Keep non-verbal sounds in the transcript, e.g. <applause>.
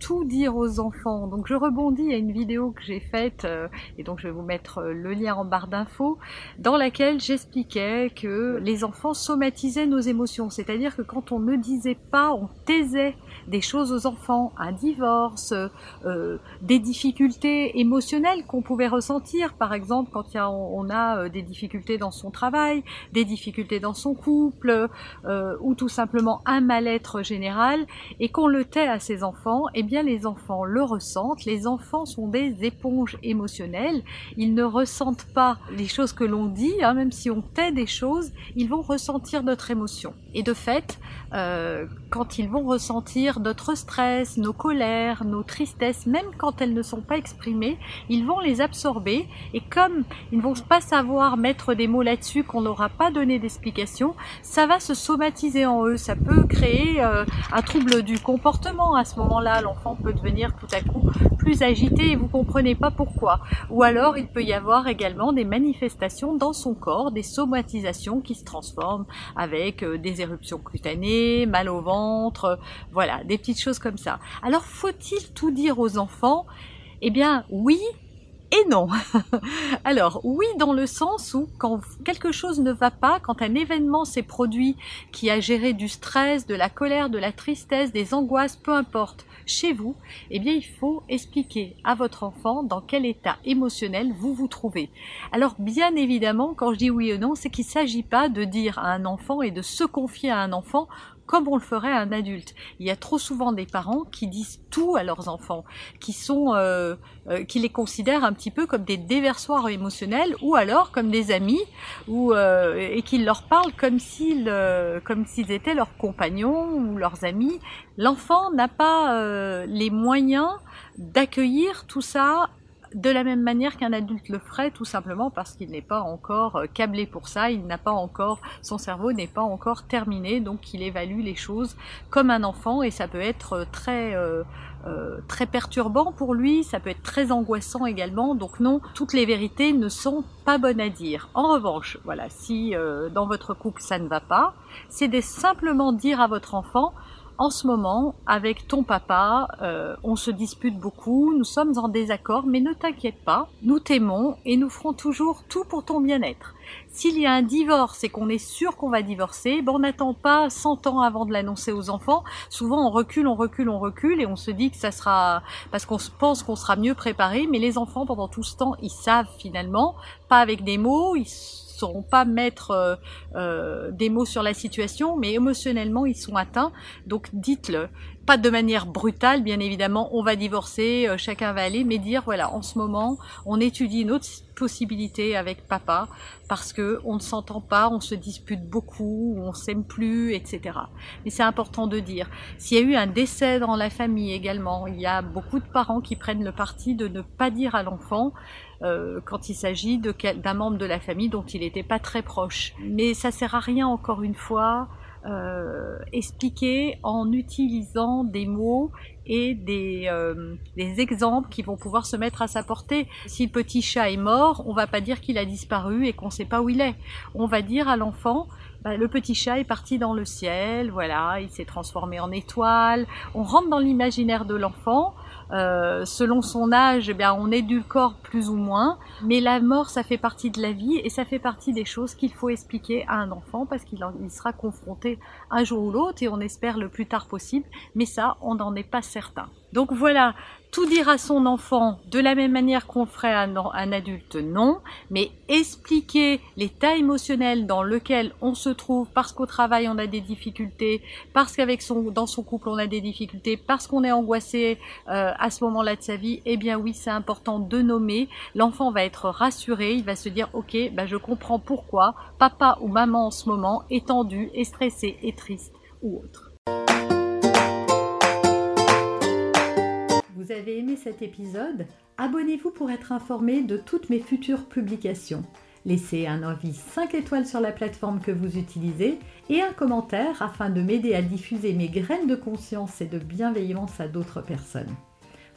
tout dire aux enfants. Donc je rebondis à une vidéo que j'ai faite, euh, et donc je vais vous mettre euh, le lien en barre d'infos, dans laquelle j'expliquais que les enfants somatisaient nos émotions. C'est-à-dire que quand on ne disait pas, on taisait des choses aux enfants, un divorce, euh, des difficultés émotionnelles qu'on pouvait ressentir, par exemple quand on a des difficultés dans son travail, des difficultés dans son couple, ou tout simplement un mal-être général, et qu'on le tait à ses enfants, eh bien les enfants le ressentent. Les enfants sont des éponges émotionnelles. Ils ne ressentent pas les choses que l'on dit, hein, même si on tait des choses, ils vont ressentir notre émotion. Et de fait, euh, quand ils vont ressentir notre stress, nos colères, nos tristesses, même quand elles ne sont pas exprimées, ils vont les absorber. Et comme ils ne vont pas savoir mettre des mots là-dessus, qu'on n'aura pas donné d'explication, ça va se somatiser en eux. Ça peut créer euh, un trouble du comportement à ce moment-là peut devenir tout à coup plus agité et vous comprenez pas pourquoi. Ou alors il peut y avoir également des manifestations dans son corps, des somatisations qui se transforment avec euh, des éruptions cutanées, mal au ventre, voilà, des petites choses comme ça. Alors faut-il tout dire aux enfants? Eh bien oui, et non. <laughs> Alors oui dans le sens où quand quelque chose ne va pas, quand un événement s'est produit qui a géré du stress, de la colère, de la tristesse, des angoisses, peu importe, chez vous, eh bien il faut expliquer à votre enfant dans quel état émotionnel vous vous trouvez. Alors bien évidemment, quand je dis oui ou non, c'est qu'il ne s'agit pas de dire à un enfant et de se confier à un enfant comme on le ferait à un adulte. Il y a trop souvent des parents qui disent tout à leurs enfants, qui sont, euh, euh, qui les considèrent un petit peu comme des déversoirs émotionnels ou alors comme des amis, ou euh, et qu'ils leur parlent comme s'ils, comme s'ils étaient leurs compagnons ou leurs amis. L'enfant n'a pas les moyens d'accueillir tout ça de la même manière qu'un adulte le ferait, tout simplement parce qu'il n'est pas encore euh, câblé pour ça, il n'a pas encore, son cerveau n'est pas encore terminé, donc il évalue les choses comme un enfant et ça peut être euh, très euh, très perturbant pour lui, ça peut être très angoissant également. Donc non, toutes les vérités ne sont pas bonnes à dire. En revanche, voilà, si dans votre couple ça ne va pas, c'est de simplement dire à votre enfant en ce moment, avec ton papa, euh, on se dispute beaucoup, nous sommes en désaccord, mais ne t'inquiète pas, nous t'aimons et nous ferons toujours tout pour ton bien-être. S'il y a un divorce et qu'on est sûr qu'on va divorcer, bon, on n'attend pas 100 ans avant de l'annoncer aux enfants. Souvent, on recule, on recule, on recule et on se dit que ça sera parce qu'on pense qu'on sera mieux préparé. Mais les enfants, pendant tout ce temps, ils savent finalement, pas avec des mots, ils sauront pas mettre euh, euh, des mots sur la situation, mais émotionnellement ils sont atteints. Donc dites-le, pas de manière brutale, bien évidemment. On va divorcer, euh, chacun va aller, mais dire voilà, en ce moment, on étudie une autre possibilité avec papa parce que on ne s'entend pas, on se dispute beaucoup, on s'aime plus, etc. Mais c'est important de dire. S'il y a eu un décès dans la famille également, il y a beaucoup de parents qui prennent le parti de ne pas dire à l'enfant euh, quand il s'agit d'un membre de la famille dont il n'était pas très proche. Mais ça sert à rien encore une fois. Euh, expliquer en utilisant des mots et des, euh, des, exemples qui vont pouvoir se mettre à sa portée. Si le petit chat est mort, on va pas dire qu'il a disparu et qu'on ne sait pas où il est. On va dire à l'enfant, bah, le petit chat est parti dans le ciel, voilà, il s'est transformé en étoile. On rentre dans l'imaginaire de l'enfant euh, selon son âge, eh bien, on corps plus ou moins, mais la mort, ça fait partie de la vie et ça fait partie des choses qu'il faut expliquer à un enfant parce qu'il sera confronté un jour ou l'autre et on espère le plus tard possible, mais ça, on n'en est pas certain. Donc voilà, tout dire à son enfant de la même manière qu'on ferait à un, adulte, non, mais expliquer l'état émotionnel dans lequel on se trouve parce qu'au travail on a des difficultés, parce qu'avec son dans son couple on a des difficultés, parce qu'on est angoissé, euh, euh, à ce moment-là de sa vie, eh bien oui, c'est important de nommer. L'enfant va être rassuré, il va se dire ok, bah, je comprends pourquoi papa ou maman en ce moment est tendu, est stressé, est triste ou autre. Vous avez aimé cet épisode? Abonnez-vous pour être informé de toutes mes futures publications. Laissez un avis 5 étoiles sur la plateforme que vous utilisez et un commentaire afin de m'aider à diffuser mes graines de conscience et de bienveillance à d'autres personnes.